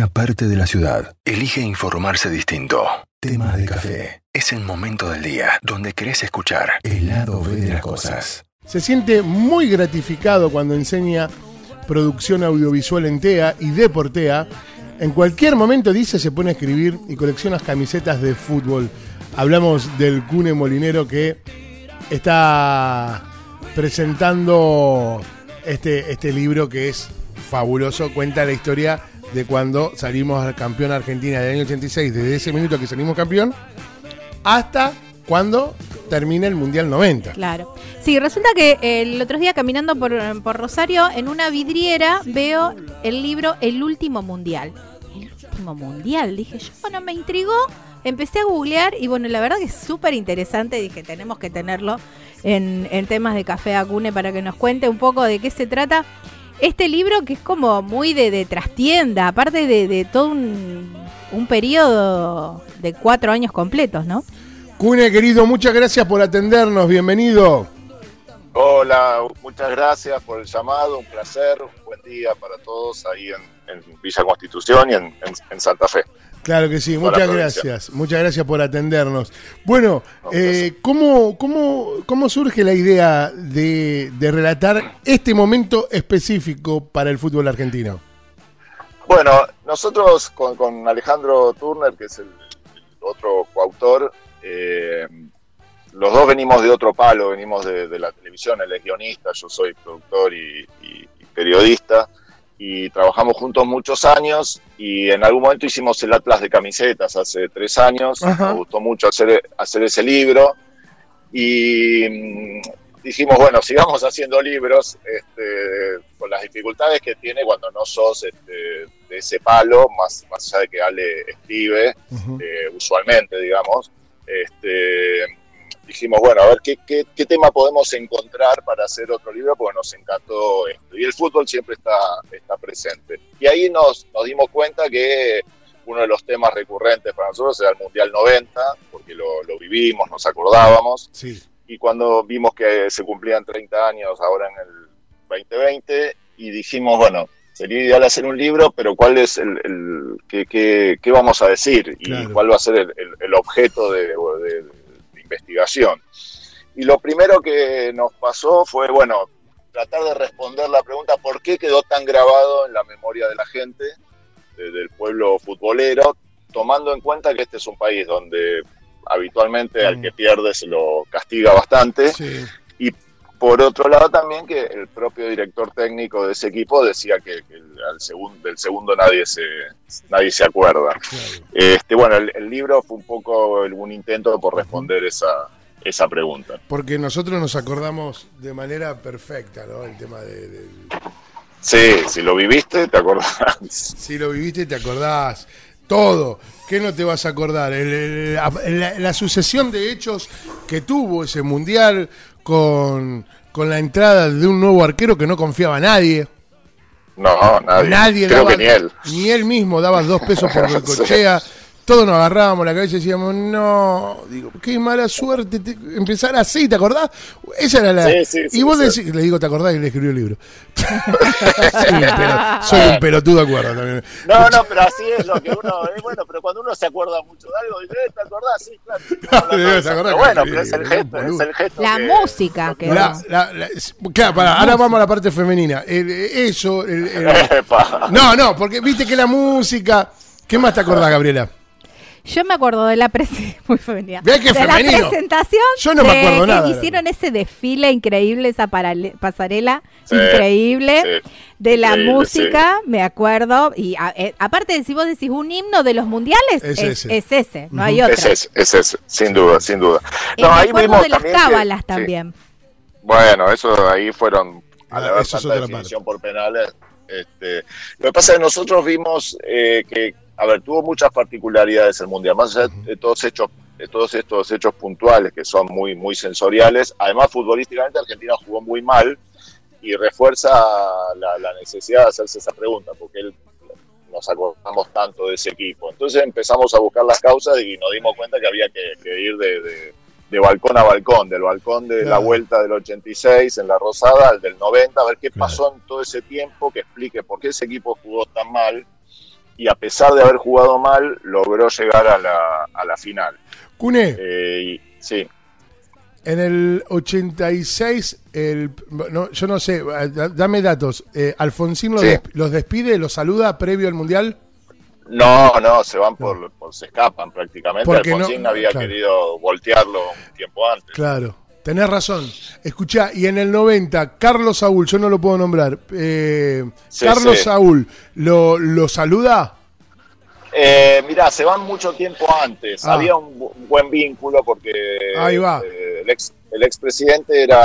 una parte de la ciudad elige informarse distinto. Tema de café. Es el momento del día donde querés escuchar el lado B de las cosas. Se siente muy gratificado cuando enseña producción audiovisual en TEA y de por TEA. En cualquier momento dice se pone a escribir y colecciona camisetas de fútbol. Hablamos del Cune Molinero que está presentando este, este libro que es fabuloso. Cuenta la historia de cuando salimos campeón Argentina del año 86, desde ese minuto que salimos campeón, hasta cuando termina el Mundial 90. Claro. Sí, resulta que el otro día caminando por, por Rosario, en una vidriera veo el libro El último Mundial. El último Mundial, dije yo, bueno, me intrigó, empecé a googlear y bueno, la verdad que es súper interesante, dije, tenemos que tenerlo en, en temas de Café Acune para que nos cuente un poco de qué se trata este libro que es como muy de, trastienda, aparte de, todo un, un, periodo de cuatro años completos, ¿no? Cune, querido, muchas gracias por atendernos, bienvenido. Hola, muchas gracias por el llamado, un placer, un buen día para todos ahí en, Villa Constitución y en Santa Fe. Claro que sí, muchas gracias, muchas gracias por atendernos. Bueno, eh, ¿cómo, cómo, surge la idea de, relatar este momento específico para el fútbol argentino? Bueno, nosotros con, Alejandro Turner, que es el, otro coautor, eh, los dos venimos de otro palo, venimos de, la televisión, él es guionista, yo soy productor y periodista y trabajamos juntos muchos años y en algún momento hicimos el Atlas de camisetas hace tres años, me gustó mucho hacer, hacer ese libro y mm, dijimos, bueno, sigamos haciendo libros este, con las dificultades que tiene cuando no sos este, de ese palo, más, más allá de que Ale escribe, eh, usualmente, digamos. Este, dijimos, bueno, a ver qué, qué, tema podemos encontrar para hacer otro libro, porque nos encantó esto. Y el fútbol siempre está, está presente. Y ahí nos, nos dimos cuenta que uno de los temas recurrentes para nosotros era el Mundial 90, porque lo, lo vivimos, nos acordábamos. Sí. Y cuando vimos que se cumplían 30 años ahora en el 2020, y dijimos, bueno, sería ideal hacer un libro, pero ¿cuál es el, el qué, qué, qué, vamos a decir? Y cuál va a ser el, el objeto de, de investigación. Y lo primero que nos pasó fue, bueno, tratar de responder la pregunta por qué quedó tan grabado en la memoria de la gente, del pueblo futbolero, tomando en cuenta que este es un país donde habitualmente al mm. que pierde se lo castiga bastante. Y por otro lado también que el propio director técnico de ese equipo decía que, al segundo, del segundo nadie se, nadie se acuerda. Este, bueno, el, libro fue un poco un intento por responder esa, esa pregunta. Porque nosotros nos acordamos de manera perfecta, ¿no? El tema de, Sí, si lo viviste, te acordás. Si lo viviste, te acordás. Todo. ¿Qué no te vas a acordar? la, sucesión de hechos que tuvo ese mundial con, con la entrada de un nuevo arquero que no confiaba a nadie. No, nadie. Creo que ni él. Ni él mismo daba dos pesos por el cochea todos nos agarrábamos la cabeza y decíamos, no, digo, qué mala suerte empezar así, ¿te acordás? Esa era la... y vos decís, le digo, ¿te acordás? Y le escribió el libro. soy un pelotudo, acuerdo también. No, no, pero así es lo que uno, eh, bueno, pero cuando uno se acuerda mucho de algo, dice, eh, ¿te acordás? Sí, claro. pero bueno, pero es el gesto, es el gesto. La música que... La, claro, para, ahora vamos a la parte femenina. eso, no, no, porque viste que la música... ¿Qué más te acordás, Gabriela? Yo me acuerdo de la, presentación. Yo no me acuerdo nada. hicieron ese desfile increíble, esa pasarela increíble. de la música, me acuerdo. Y eh, aparte, de si vos decís un himno de los mundiales, es, ese, no hay otro. Es ese, sin duda, sin duda. No, me ahí de las cábalas también. Bueno, eso ahí fueron. A la eso definición por penales. Este, lo que pasa es que nosotros vimos eh, que a ver, tuvo muchas particularidades el Mundial, más allá de todos, hechos, de todos estos hechos puntuales que son muy, muy sensoriales. Además, futbolísticamente Argentina jugó muy mal y refuerza la, necesidad de hacerse esa pregunta, porque él, nos acordamos tanto de ese equipo. Entonces empezamos a buscar las causas y nos dimos cuenta que había que, ir de, balcón a balcón, del balcón de la vuelta del 86 en la Rosada al del 90, a ver qué pasó en todo ese tiempo que explique por qué ese equipo jugó tan mal y a pesar de haber jugado mal, logró llegar a la, a la final. Cune, Eh, sí, en el 86, el, no, yo no sé, da- dame datos. Eh, ¿Alfonsín los, Sí. des- los despide, los saluda previo al Mundial? no, no, se van por, por- se escapan prácticamente. Porque no- Alfonsín había claro. querido voltearlo un tiempo antes. Claro, tenés razón. Escuchá, y en el 90, Carlos Saúl, yo no lo puedo nombrar. eh, Sí, Carlos sí. Saúl, ¿lo, ¿lo saluda? Eh, mirá, se van mucho tiempo antes. Ah. Había un, bu- un buen vínculo porque Ahí va. eh, el ex el expresidente era,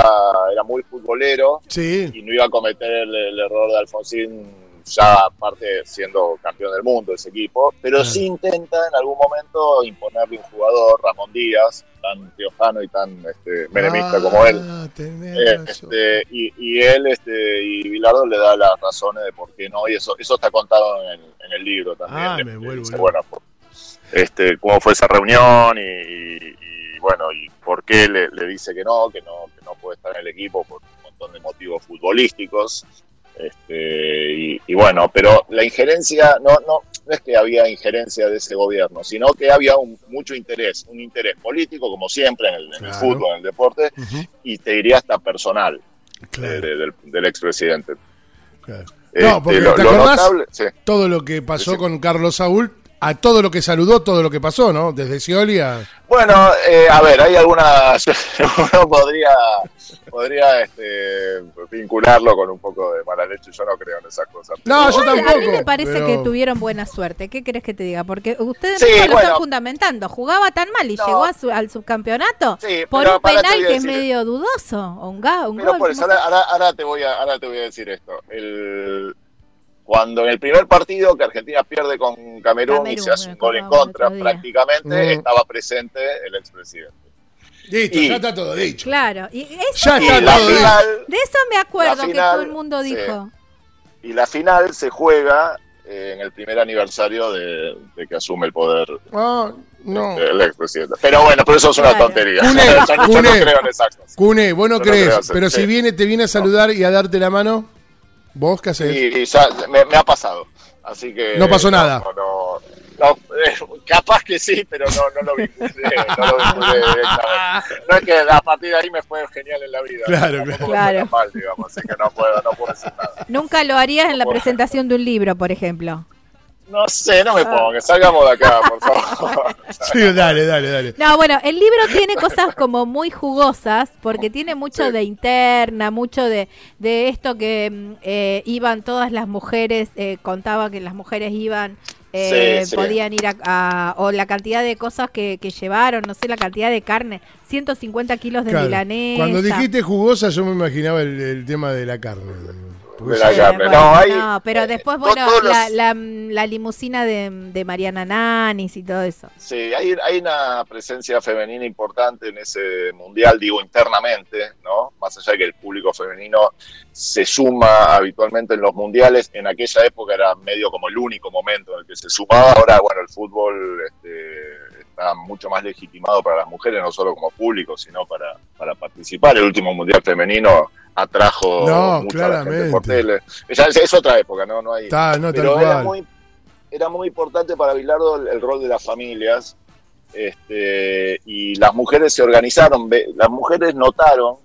era muy futbolero Sí, y no iba a cometer el, el error de Alfonsín ya aparte siendo campeón del mundo ese equipo, pero sí intenta en algún momento imponerle un jugador, Ramón Díaz, tan riojano y tan este, menemista como él. Ah, Eh, este, y, y él este, y Bilardo le da las razones de por qué no, y eso, eso está contado en, en el libro también. Ah, me vuelvo bueno, este, cómo fue esa reunión y, y- y, bueno, y por qué le, le dice que no, que no, que no puede estar en el equipo por un montón de motivos futbolísticos. Este, y, bueno, pero la injerencia, no, no, no es que había injerencia de ese gobierno, sino que había un, mucho interés, un interés político, como siempre en el, en el fútbol, en el deporte, y te diría hasta personal claro, de- del, del expresidente. claro. Este, No, porque lo, ¿te lo acordás? notable- sí. Todo lo que pasó Sí. con Carlos Saúl, a todo lo que saludó, todo lo que pasó, ¿no? Desde Scioli a... Bueno, eh, a ver, hay algunas. Uno podría, podría este, vincularlo con un poco de mala leche. Yo no creo en esas cosas. No, yo A mí tampoco. me parece pero- que tuvieron buena suerte. ¿Qué querés que te diga? Porque ustedes Sí, mismos lo bueno. están fundamentando. Jugaba tan mal y No. llegó a su- al subcampeonato Sí, por un penal que es medio dudoso. Un, ga, un Pero gol. por eso, ahora te voy a, ahora te voy a decir esto. El, cuando en el primer partido que Argentina pierde con Camerún, y Camerún, se hace un gol en contra, prácticamente Mm. estaba presente el expresidente. Listo, Y- ya está todo dicho. Claro. Y eso Ya Y está todo dicho. final, de eso me acuerdo La que final, todo el mundo sí. dijo. y la final se juega eh, en el primer aniversario de, de que asume el poder Ah, no. el expresidente. Pero bueno, pero eso es una Claro. tontería. Cune, yo, yo no Cune. creo en esas cosas. Cune, vos no Yo no crees, hacer- pero si sí. viene, te viene a saludar y a darte la mano, ¿vos qué haces? Y, y ya me, me ha pasado. Así que. No pasó nada. No, no, no, eh, capaz que sí, pero no, no lo vinculé. No lo vinculé directamente. No es que a partir de ahí me fue genial en la vida. Claro, claro. tan mal, digamos. Así que no puedo, no puedo decir nada. Nunca lo harías en la presentación de un libro, por ejemplo. No sé, no me Ah. pongas. Salgamos de acá, por favor. Sí, dale, dale, dale. No, bueno, el libro tiene cosas como muy jugosas, porque tiene mucho Sí. de interna, mucho de, de esto que mm, eh, iban todas las mujeres, eh, contaba que las mujeres iban, eh, Sí, sí. podían ir a, a- o la cantidad de cosas que, que llevaron, no sé, la cantidad de carne, 150 kilos de Claro. milanesa. Cuando dijiste jugosa, yo me imaginaba el, el tema de la carne. Sí, bueno, No, hay- no, pero después, to- bueno, los- la, la, la limusina de, de Mariana Nanis y todo eso. Sí, hay, hay una presencia femenina importante en ese mundial, digo internamente, ¿no? Más allá de que el público femenino se suma habitualmente en los mundiales, en aquella época era medio como el único momento en el que se sumaba. Ahora, bueno, el fútbol este, está mucho más legitimado para las mujeres, no solo como público, sino para, para participar. El último mundial femenino atrajo No, mucho a la gente por claramente. tele. Ya es, otra época, ¿no? No hay, no, pero era muy, era muy importante para Bilardo el, el rol de las familias este, y las mujeres se organizaron, las mujeres notaron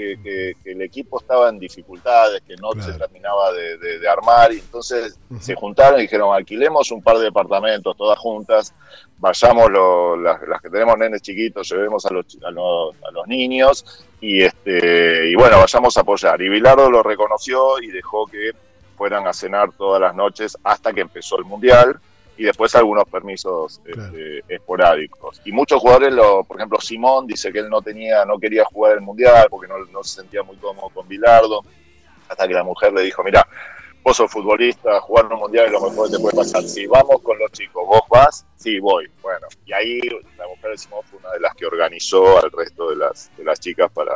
que, que- que el equipo estaba en dificultades, que no Claro. se terminaba de, de- de armar, y entonces se juntaron y dijeron, alquilemos un par de departamentos todas juntas, vayamos lo- las, las que tenemos nenes chiquitos, llevemos a los, a los, a los niños y, este, y bueno, vayamos a apoyar. Y Bilardo lo reconoció y dejó que fueran a cenar todas las noches hasta que empezó el Mundial y después algunos permisos Claro. este, esporádicos. Y muchos jugadores, lo, por ejemplo, Simón dice que él no tenía, no quería jugar el Mundial porque no, no se sentía muy cómodo con Bilardo, hasta que la mujer le dijo, mira, vos sos futbolista, jugar un Mundial es lo mejor que te puede pasar. Si vamos con los chicos, vos vas, sí, voy. Bueno, y ahí la mujer de Simón fue una de las que organizó al resto de las, de las chicas para,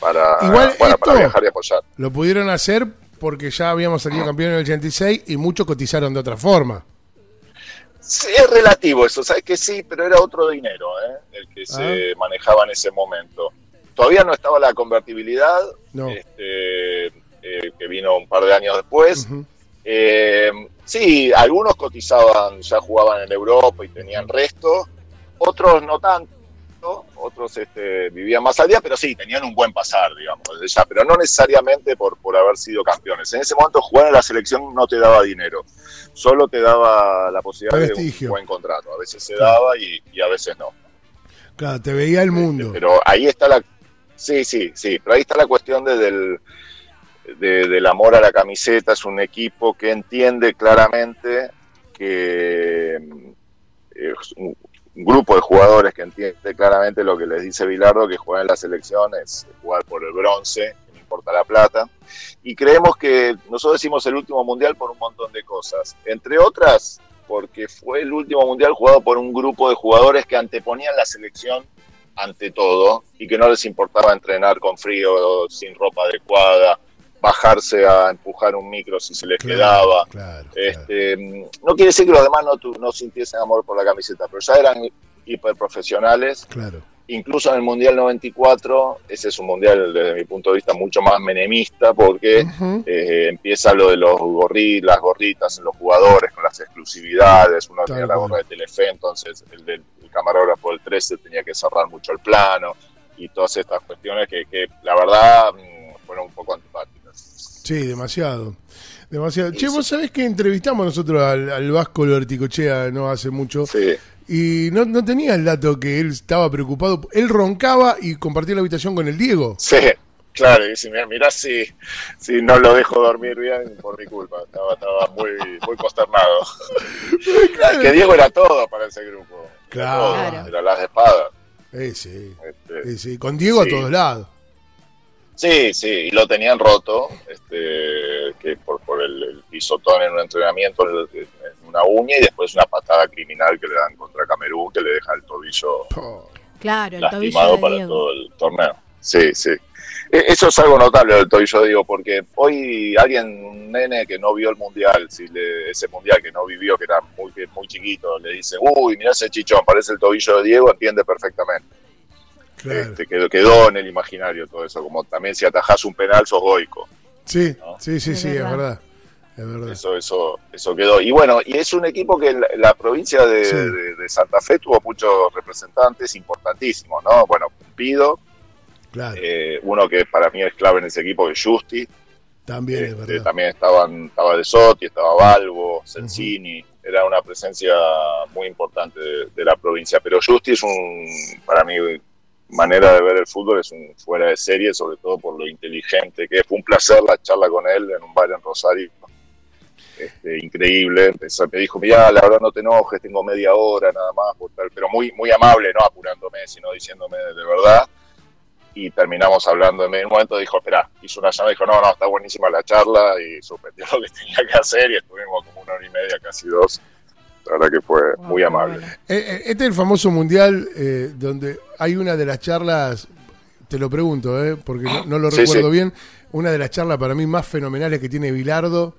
para, Igual bueno, para viajar y apoyar. Lo pudieron hacer porque ya habíamos salido campeón en el 86 y muchos cotizaron de otra forma. Sí, es relativo eso, sabes que sí, pero era otro dinero ¿eh? el que se manejaba en ese momento. Todavía no estaba la convertibilidad, No. este, eh, que vino un par de años después. Eh, sí, algunos cotizaban, ya jugaban en Europa y tenían resto, otros no tanto, otros este, vivían más al día, pero sí, tenían un buen pasar, digamos, ya, pero no necesariamente por, por haber sido campeones. En ese momento jugar en la selección no te daba dinero, solo te daba la posibilidad de un buen contrato. A veces se daba y, y, a veces no. Claro, te veía el mundo. Este, pero ahí está la... Sí, sí, sí, pero ahí está la cuestión de, del, del amor a la camiseta. Es un equipo que entiende claramente que eh, grupo de jugadores que entiende claramente lo que les dice Bilardo, que jugar en la selección es jugar por el bronce, no importa la plata. Y creemos que nosotros decimos el último mundial por un montón de cosas. Entre otras, porque fue el último mundial jugado por un grupo de jugadores que anteponían la selección ante todo y que no les importaba entrenar con frío, sin ropa adecuada, bajarse a empujar un micro si se les quedaba. este, No quiere decir que los demás no, no sintiesen amor por la camiseta, pero ya eran hiperprofesionales. Claro. Incluso en el Mundial 94, ese es un Mundial desde mi punto de vista mucho más menemista porque eh, empieza lo de los gorri, las gorritas en los jugadores con las exclusividades, uno tenía la gorra de Telefe, entonces el del camarógrafo del 13 tenía que cerrar mucho el plano y todas estas cuestiones que, que la verdad mm, fueron un poco antipáticas. Sí, demasiado. Demasiado. Che, vos sabés que entrevistamos nosotros al, Vasco Lorticochea no hace mucho. Sí. Y no, no tenía el dato que él estaba preocupado. Él roncaba y compartía la habitación con el Diego. Sí, claro. Y si mirá si, si no lo dejo dormir bien por mi culpa. Estaba, estaba muy, muy consternado. Que Diego era todo para ese grupo. Claro. Era, las espadas. Sí, sí. Este, sí, Con Diego a todos lados. Sí, sí, y lo tenían roto, este, que por, por el, pisotón en un entrenamiento en una uña y después una patada criminal que le dan contra Camerún que le deja el tobillo claro, el lastimado para todo el torneo. Sí, sí. E, eso es algo notable del tobillo, digo, porque hoy alguien, un nene que no vio el mundial, si le, ese mundial que no vivió, que era muy, muy chiquito, le dice, uy, mira ese chichón, parece el tobillo de Diego, entiende perfectamente. Este, quedó, quedó, en el imaginario todo eso, como también si atajás un penal sos goico. Sí, sí, sí, sí, es verdad. Es verdad. Eso, eso, eso quedó. Y bueno, y es un equipo que la, provincia de, Santa Fe tuvo muchos representantes importantísimos, ¿no? Bueno, Pido, claro. Eh, uno que para mí es clave en ese equipo, que es Justi. También es este, verdad. También estaban, estaba De Sotti, estaba Balbo, Sensini. Era una presencia muy importante de, de, la provincia. Pero Justi es un, para mí, manera de ver el fútbol es un fuera de serie, sobre todo por lo inteligente que Fue un placer la charla con él en un bar en Rosario. Este, increíble. me dijo, mira, la verdad no te enojes, tengo media hora nada más, pero muy, muy amable, no apurándome, sino diciéndome de verdad. Y terminamos hablando. En un momento dijo, espera, hizo una llamada y dijo, no, no, está buenísima la charla y suspendió lo que tenía que hacer y estuvimos como una hora y media, casi dos la verdad que fue muy amable. Eh, eh, este es el famoso mundial eh, donde hay una de las charlas, te lo pregunto, eh, porque no, lo recuerdo bien, una de las charlas para mí más fenomenales que tiene Bilardo,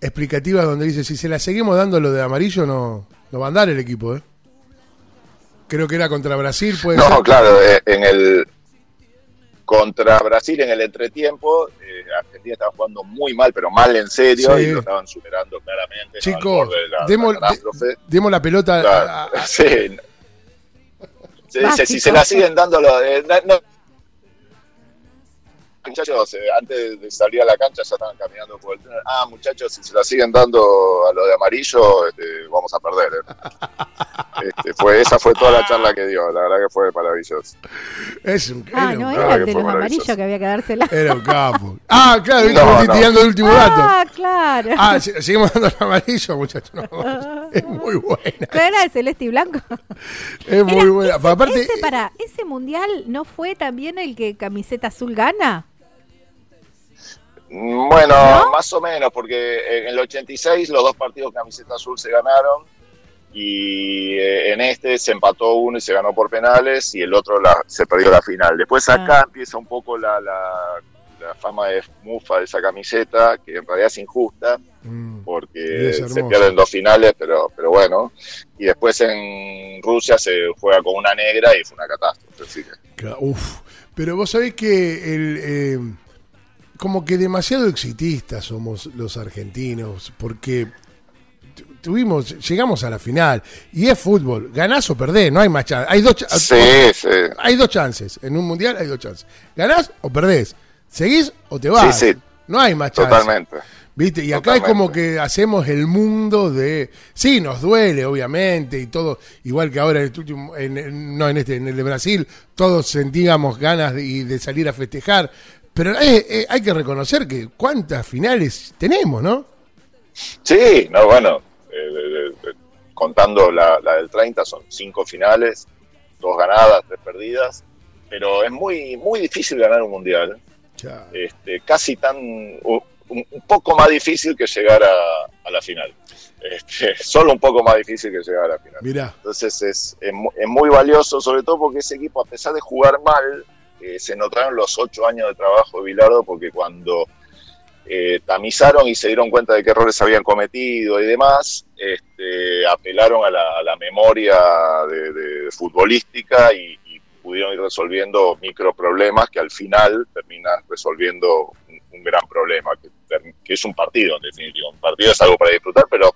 explicativas donde dice, si se la seguimos dando lo de amarillo, no, no va a andar el equipo. ¿eh? Creo que era contra Brasil, puede No, claro, en el contra Brasil en el entretiempo, eh, Argentina estaba jugando muy mal, pero mal en serio, y lo estaban superando claramente. Chicos, demos, la pelota. sí. si se la siguen dando, eh, muchachos, eh, antes de salir a la cancha ya estaban caminando por el túnel. Ah, muchachos, si se la siguen dando a lo de amarillo, este, vamos a perder. Este, fue, esa fue toda la charla que dio, la verdad que fue maravilloso. Es un, ah, no, era el de los amarillos que había que dársela. Era un capo. Ah, claro, no, tirando el último dato. Ah, claro. Ah, seguimos dando el amarillo, muchachos. es muy buena. ¿Pero era de celeste y blanco? Es muy buena. Ese, Aparte, ese, para, ¿ese mundial no fue también el que camiseta azul gana? Bueno, más o menos, porque en el 86 los dos partidos camiseta azul se ganaron y eh, en este se empató uno y se ganó por penales y el otro la, se perdió la final. Después acá ah. empieza un poco la, la, fama de mufa de esa camiseta, que en realidad es injusta, mm. porque se pierden dos finales, pero, pero bueno. Y después en Rusia se juega con una negra y fue una catástrofe. Uf, pero vos sabés que el... Eh como que demasiado exitistas somos los argentinos, porque tu- tuvimos, llegamos a la final y es fútbol, ganás o perdés, no hay más chance. Hay dos, cha- Sí, sí. hay dos chances, en un mundial hay dos chances. Ganás o perdés, seguís o te vas. Sí, sí. No hay más chance. Totalmente. ¿Viste? Y acá es como que hacemos el mundo de. Sí, nos duele, obviamente, y todo. Igual que ahora en este último. En, en- no en este, en el de Brasil, todos sentíamos ganas de, de salir a festejar. Pero eh, eh, hay que reconocer que cuántas finales tenemos, ¿no? Sí, no, bueno, eh, contando la, la del 30 son cinco finales, dos ganadas, tres perdidas, pero es muy muy difícil ganar un mundial, Ya. este, casi tan un, un poco más difícil que llegar a, a la final, este, solo un poco más difícil que llegar a la final. Mirá. Entonces es, es muy valioso, sobre todo porque ese equipo, a pesar de jugar mal, se notaron los ocho años de trabajo de Bilardo, porque cuando eh, tamizaron y se dieron cuenta de qué errores habían cometido y demás, este, apelaron a la, memoria de, futbolística y, pudieron ir resolviendo microproblemas que al final terminan resolviendo un, gran problema, que, que es un partido en definitiva. Un partido es algo para disfrutar, pero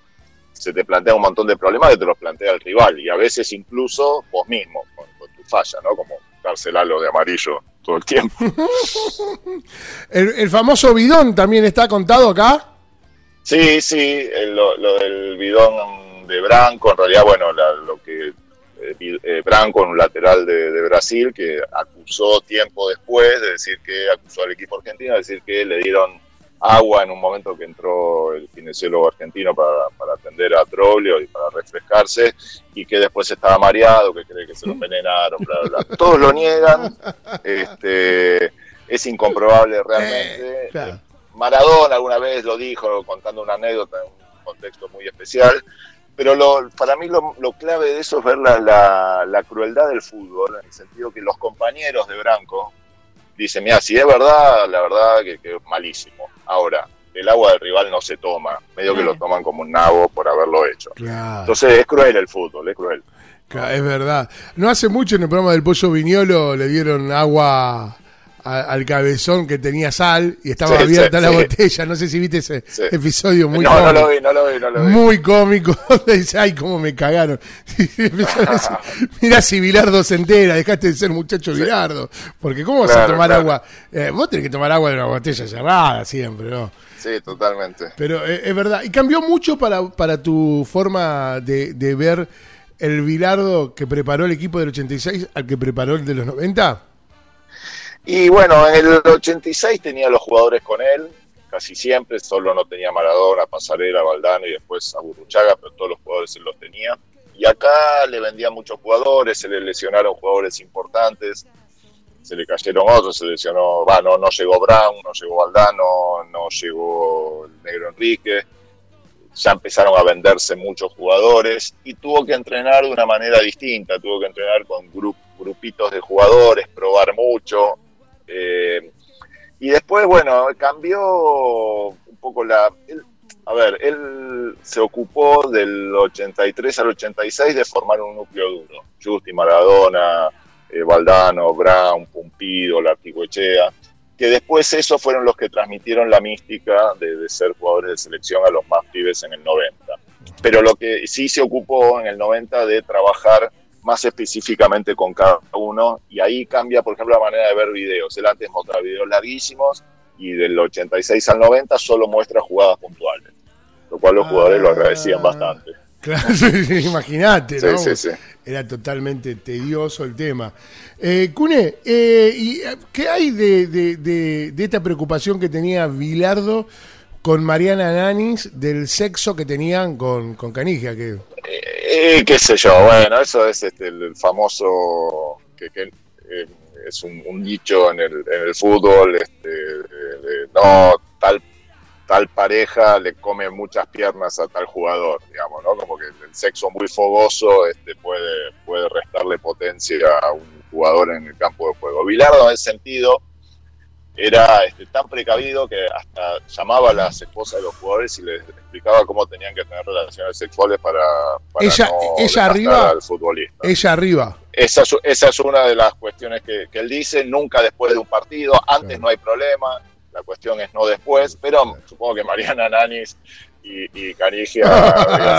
se te plantea un montón de problemas que te los plantea el rival y a veces incluso vos mismo con, con tu falla, ¿no? Como darse el halo de amarillo todo el tiempo. El, el famoso bidón también está contado acá. Sí, sí, el- lo, lo del bidón de Branco, en realidad, bueno, la- lo que eh, eh, Branco, un lateral de, de Brasil, que acusó tiempo después de decir que acusó al equipo argentino, de decir que le dieron agua en un momento que entró el kinesiólogo argentino para, para atender a Troglio y para refrescarse, y que después estaba mareado, que cree que se lo envenenaron, bla, bla, bla. Todos lo niegan, este, es incomprobable realmente. Eh, claro. Maradona alguna vez lo dijo contando una anécdota en un contexto muy especial, pero lo, para mí lo, lo clave de eso es ver la, la- la crueldad del fútbol, en el sentido que los compañeros de Branco dicen, mira, si es verdad, la verdad que, que es malísimo. Ahora, el agua del rival no se toma, medio que lo toman como un nabo por haberlo hecho. Claro. Entonces es cruel el fútbol, es cruel. Claro, Es verdad. No hace mucho en el programa del Pollo Viñolo le dieron agua a- al cabezón que tenía sal y estaba Sí, abierta sí, la sí. botella. No sé si viste ese episodio muy no, no cómico. lo vi, no lo vi, no lo vi. Muy cómico. dice, ay, cómo me cagaron. Mirá si Bilardo se entera, dejaste de ser muchacho Bilardo. Porque ¿cómo vas a tomar claro. agua? Eh, vos tenés que tomar agua de una botella cerrada siempre, ¿no? Sí, totalmente. Pero eh, es verdad. ¿Y cambió mucho para, para tu forma de, de ver el Bilardo que preparó el equipo del 86 al que preparó el de los 90? Y bueno, en el 86 tenía los jugadores con él, casi siempre, solo no tenía Maradona, Pasarela, Valdano y después a Burruchaga, pero todos los jugadores él los tenía. Y acá le vendían muchos jugadores, se le lesionaron jugadores importantes, se le cayeron otros, se lesionó, va, no, llegó Brown, no llegó Valdano, no llegó el Negro Enrique, ya empezaron a venderse muchos jugadores y tuvo que entrenar de una manera distinta, tuvo que entrenar con gru- grupitos de jugadores, probar mucho. Eh, y después, bueno, cambió un poco la... a ver, él se ocupó del 83 al 86 de formar un núcleo duro. Justi, Maradona, eh, Brown, Pumpido, Larticoechea, que después esos fueron los que transmitieron la mística de, de ser jugadores de selección a los más pibes en el 90. Pero lo que sí se ocupó en el 90 de trabajar más específicamente con cada uno y ahí cambia, por ejemplo, la manera de ver videos. Él antes mostraba videos larguísimos y del 86 al 90 solo muestra jugadas puntuales, lo cual los jugadores lo agradecían Ah. bastante. Claro, imagínate, Sí, ¿no? sí, sí. Era totalmente tedioso el tema. Eh, Cune, eh, ¿y eh, qué hay de, de- de- de esta preocupación que tenía Bilardo con Mariana Nanis del sexo que tenían con, con Canigia? Que, Eh, qué sé yo, bueno, eso es este, el, famoso, que, que, eh, es un, dicho en el, en el fútbol, este, de, no, tal, tal pareja le come muchas piernas a tal jugador, digamos, ¿no? Como que el sexo muy fogoso este, puede, puede restarle potencia a un jugador en el campo de juego. Bilardo en ese sentido era este, tan precavido que hasta llamaba a las esposas de los jugadores y les explicaba cómo tenían que tener relaciones sexuales para, para Ella- no ella arriba- al futbolista. ella arriba. Esa es, esa es una de las cuestiones que, que él dice, nunca después de un partido, antes Claro. no hay problema, la cuestión es no después, pero supongo que Mariana Nanis y, y Canigia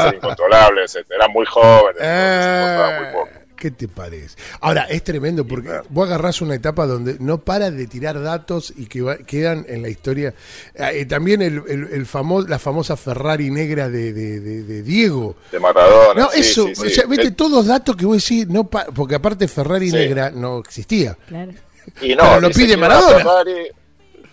ser incontrolables, eran muy jóvenes, importaba muy poco. ¿Qué te parece? Ahora, es tremendo porque vos agarrás una etapa donde no para de tirar datos y que va- quedan en la historia. Eh, también el, el, el famo- la famosa Ferrari negra de, de- de- de Diego. De Maradona. No, sí, eso, sí, sí. o sea, viste, todos datos que vos decís, no pa- porque aparte Ferrari Sí. negra no existía. Claro. Y no, Pero lo pide Maradona. Ferrari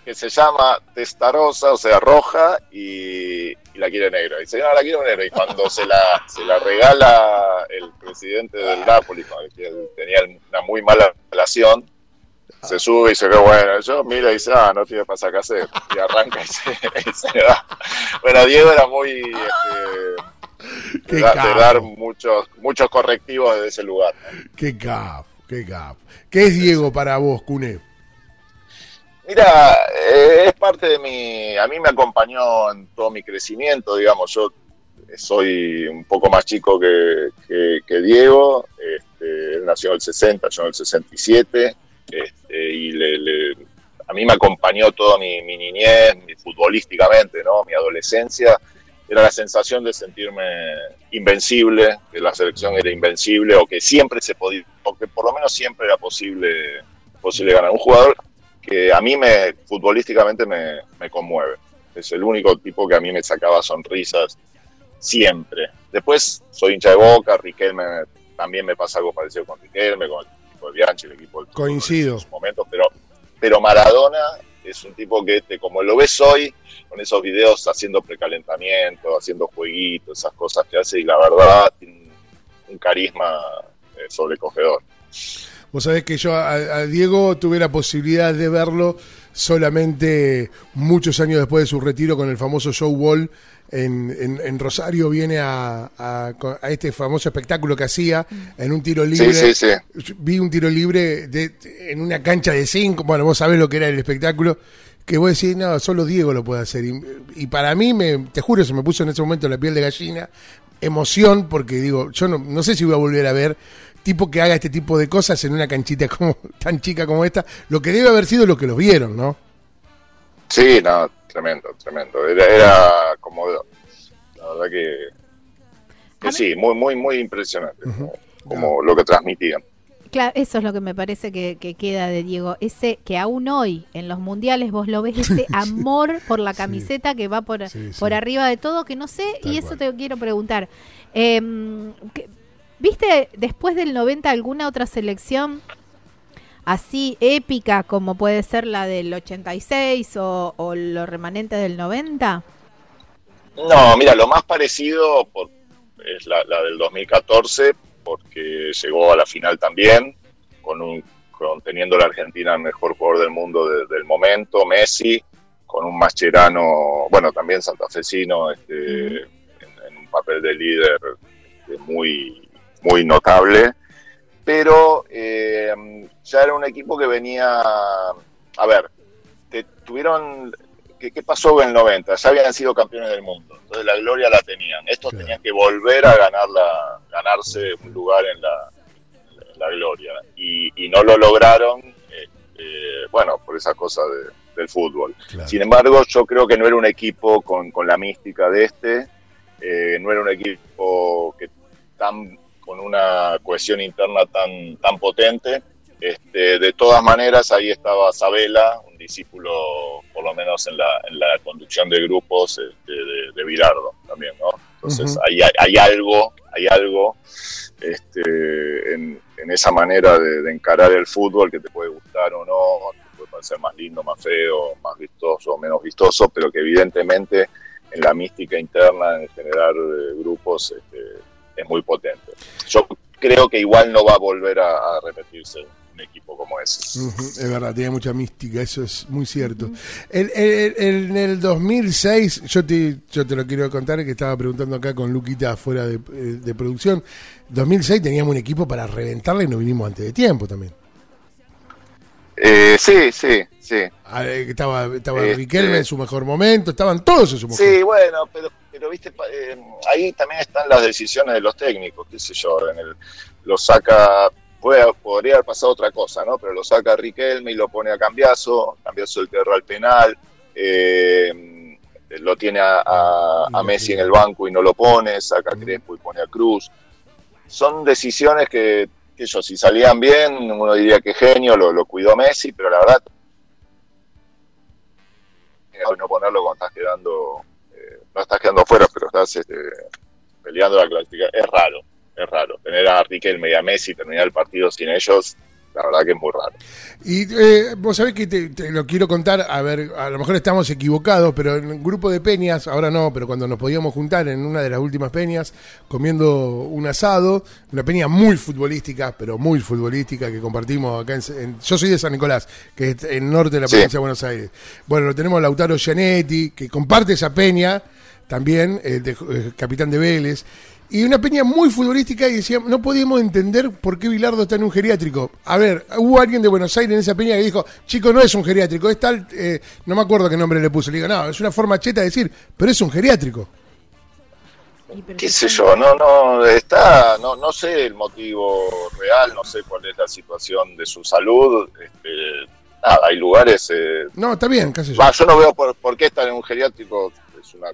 que se llama Testarossa, o sea, roja, y, y la quiere negra. Dice, no, la quiero negra. Y cuando se la, se la regala el presidente del Napoli, que tenía una muy mala relación, se sube y dice, qué bueno. Yo mira y dice, ah, no tiene pasacassette. Y arranca y se, y se va. Bueno, Diego era muy... Este, de, da- de dar muchos, muchos correctivos desde ese lugar. ¿no? Qué cap, qué cap. ¿Qué es Diego para vos, Cune? Mira, eh, es parte de mi, a mí me acompañó en todo mi crecimiento, digamos, yo soy un poco más chico que, Diego, este, él nació en el 60, yo en el 67, este, y le- le- a mí me acompañó toda mi, mi niñez, mi- futbolísticamente, ¿no? mi adolescencia, era la sensación de sentirme invencible, que la selección era invencible, o que siempre se podía, o que por lo menos siempre era posible, posible ganar. Un jugador que a mí me futbolísticamente me, me conmueve. Es el único tipo que a mí me sacaba sonrisas siempre. Después soy hincha de Boca, Riquelme también me pasa algo parecido con Riquelme, con el equipo de Bianchi, el equipo del Coincido. en sus momentos, pero, pero Maradona es un tipo que te, como lo ves hoy, con esos videos haciendo precalentamiento, haciendo jueguitos, esas cosas que hace, y la verdad tiene un, un carisma eh, sobrecogedor. Vos sabés que yo a, a Diego tuve la posibilidad de verlo solamente muchos años después de su retiro con el famoso show wall en, en- en Rosario. Viene a, este famoso espectáculo que hacía en un tiro libre. Sí, sí, sí. Vi un tiro libre de- en una cancha de cinco. Bueno, vos sabés lo que era el espectáculo. Que vos decís, no, solo Diego lo puede hacer. Y, y para mí, me, te juro, se me puso en ese momento la piel de gallina. Emoción, porque digo, yo no, no sé si voy a volver a ver tipo que haga este tipo de cosas en una canchita como tan chica como esta. Lo que debe haber sido lo que los vieron, ¿no? Sí, no, tremendo, tremendo. Era, era como, la verdad que, que sí, muy, muy, muy impresionante, como, como lo que transmitían. Claro, eso es lo que me parece que, que queda de Diego. Ese que aún hoy en los mundiales vos lo ves, ese amor por la camiseta que va por, Sí, sí. por arriba de todo, que no sé, Tal y eso cual. te quiero preguntar. ¿qué- ¿Viste después del 90 alguna otra selección así épica como puede ser la del 86 o, o los remanentes del 90? No, mira, lo más parecido por- es la, la del 2014, porque llegó a la final también, con un, con, teniendo la Argentina el mejor jugador del mundo de- del momento, Messi, con un Mascherano, bueno, también santafesino, este, en, en un papel de líder este, muy, muy notable, pero eh, ya era un equipo que venía, a ver, te- tuvieron ¿qué, qué pasó en el 90? Ya habían sido campeones del mundo, entonces la gloria la tenían. Estos Claro. tenían que volver a ganar la, ganarse un lugar en la, en la gloria y, y no lo lograron, eh, eh, bueno, por esa cosa de- del fútbol. Claro. Sin embargo, yo creo que no era un equipo con, con la mística de este, no era un equipo que tan con una cohesión interna tan, tan potente. Este, de todas maneras, ahí estaba Sabela, un discípulo, por lo menos en la, en la conducción de grupos este, de, de Virardo también, ¿no? Entonces, hay, hay algo, hay algo este, en, en esa manera de, de encarar el fútbol que te puede gustar o no, te puede parecer más lindo, más feo, más vistoso o menos vistoso, pero que evidentemente en la mística interna, en generar eh, grupos, este, es muy potente. Yo creo que igual no va a volver a, a repetirse un equipo como ese. Es verdad, tiene mucha mística, eso es muy cierto. El- el- el- en el 2006, yo te, yo te lo quiero contar, que estaba preguntando acá con Luquita fuera de, eh, de producción, 2006 teníamos un equipo para reventarla y nos vinimos antes de tiempo también. Eh, sí, sí, sí. Ah, eh, Estaba, estaba Este- Riquelme en su mejor momento, estaban todos en su mejor Sí, bueno, pero, pero viste, eh, ahí también están las decisiones de los técnicos, qué sé yo, en el, lo saca, puede- podría haber pasado otra cosa, ¿no? Pero lo saca Riquelme y lo pone a Cambiazo, Cambiazo el que el penal, eh, lo tiene a, a- a Messi en el banco y no lo pone, saca a Crespo y pone a Cruz. Son decisiones que, que yo, si salían bien, uno diría que genio, lo, lo cuidó Messi, pero la verdad, no ponerlo cuando estás quedando, eh, no estás quedando fuera, pero estás este, peleando la clasificación, es raro, es raro. Tener a Riquelme y a Messi terminar el partido sin ellos, la verdad que es muy raro. Y eh, vos sabés que te, te lo quiero contar, a ver, a lo mejor estamos equivocados, pero en un grupo de peñas, ahora no, pero cuando nos podíamos juntar en una de las últimas peñas, comiendo un asado, una peña muy futbolística, pero muy futbolística, que compartimos acá en, en- yo soy de San Nicolás, que es el norte de la Sí. provincia de Buenos Aires. Bueno, lo tenemos a Lautaro Gianetti, que comparte esa peña, también, el de- eh, capitán de Vélez. Y una peña muy futbolística y decíamos, no podíamos entender por qué Bilardo está en un geriátrico. A ver, hubo alguien de Buenos Aires en esa peña que dijo, chico, no es un geriátrico, es tal, eh, no me acuerdo qué nombre le puso. Le digo, no, es una forma cheta de decir, pero es un geriátrico. Qué sé yo, no, no, está, no, no sé el motivo real, no sé cuál es la situación de su salud, este, nada, hay lugares, eh, No, está bien, sé yo. va, yo no veo por, por qué estar en un geriátrico, es una,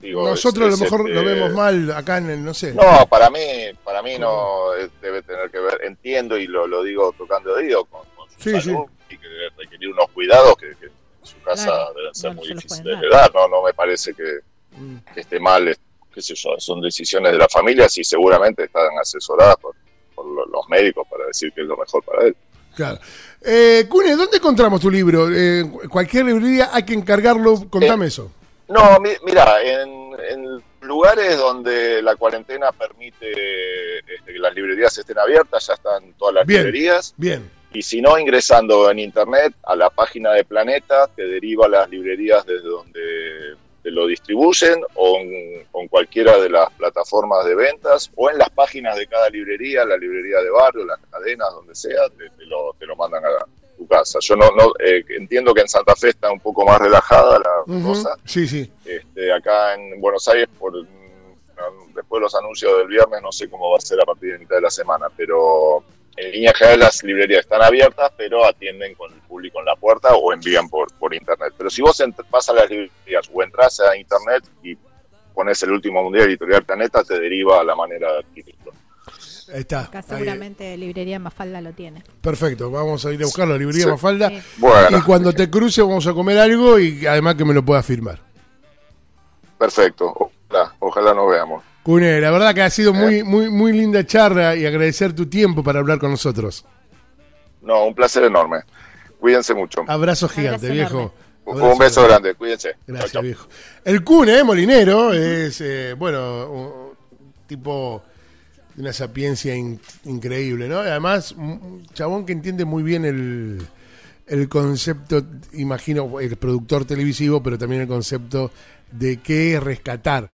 digo, Nosotros es- a lo mejor lo este, vemos mal acá en el, no sé. No, para mí, para mí no eh, debe tener que ver, entiendo y lo, lo digo tocando de oído con, con su Sí, salud y que debe requerir unos cuidados que, que en su casa Claro, deben ser no muy difíciles de dar. no, no me parece que, Mm. que esté mal, es- qué sé yo, son decisiones de la familia y seguramente están asesoradas por, por lo- los médicos para decir que es lo mejor para él. Claro. Eh, Cune, ¿dónde encontramos tu libro? Eh, cualquier librería hay que encargarlo, contame Eh, eso. No, mi- mira, en, en lugares donde la cuarentena permite este, que las librerías estén abiertas, ya están todas las Bien. librerías. Bien, Y si no, ingresando en internet a la página de Planeta, te deriva a las librerías desde donde te lo distribuyen o en, o en cualquiera de las plataformas de ventas o en las páginas de cada librería, la librería de barrio, las cadenas, donde sea, te, te lo, te lo mandan a casa. Yo no, no eh, entiendo que en Santa Fe está un poco más relajada la cosa. sí, sí. Este, acá en Buenos Aires, por, mm, después de los anuncios del viernes, no sé cómo va a ser a partir de mitad de la semana, pero en línea general las librerías están abiertas, pero atienden con el público en la puerta o envían por, por internet. Pero si vos vas a las librerías o entras a internet y pones el último mundial editorial Planeta, te deriva a la manera de adquirirlo. Ahí está. Acá Ahí. seguramente librería Mafalda lo tiene. Perfecto, vamos a ir a buscarlo, librería Sí. Mafalda. Sí. Bueno, Y cuando te cruce vamos a comer algo y además que me lo puedas firmar. perfecto. Ojalá, ojalá nos veamos. Cune, la verdad que ha sido muy, muy, muy linda charla y agradecer tu tiempo para hablar con nosotros. No, un placer enorme. Cuídense mucho. Abrazo gigante, Abrazo viejo. enorme. Un beso grande, cuídense. Gracias, chau. viejo. El Cune, Molinero, es, eh, bueno, un tipo una sapiencia in- increíble, ¿no? Además, un chabón que entiende muy bien el, el concepto, imagino, el productor televisivo, pero también el concepto de qué rescatar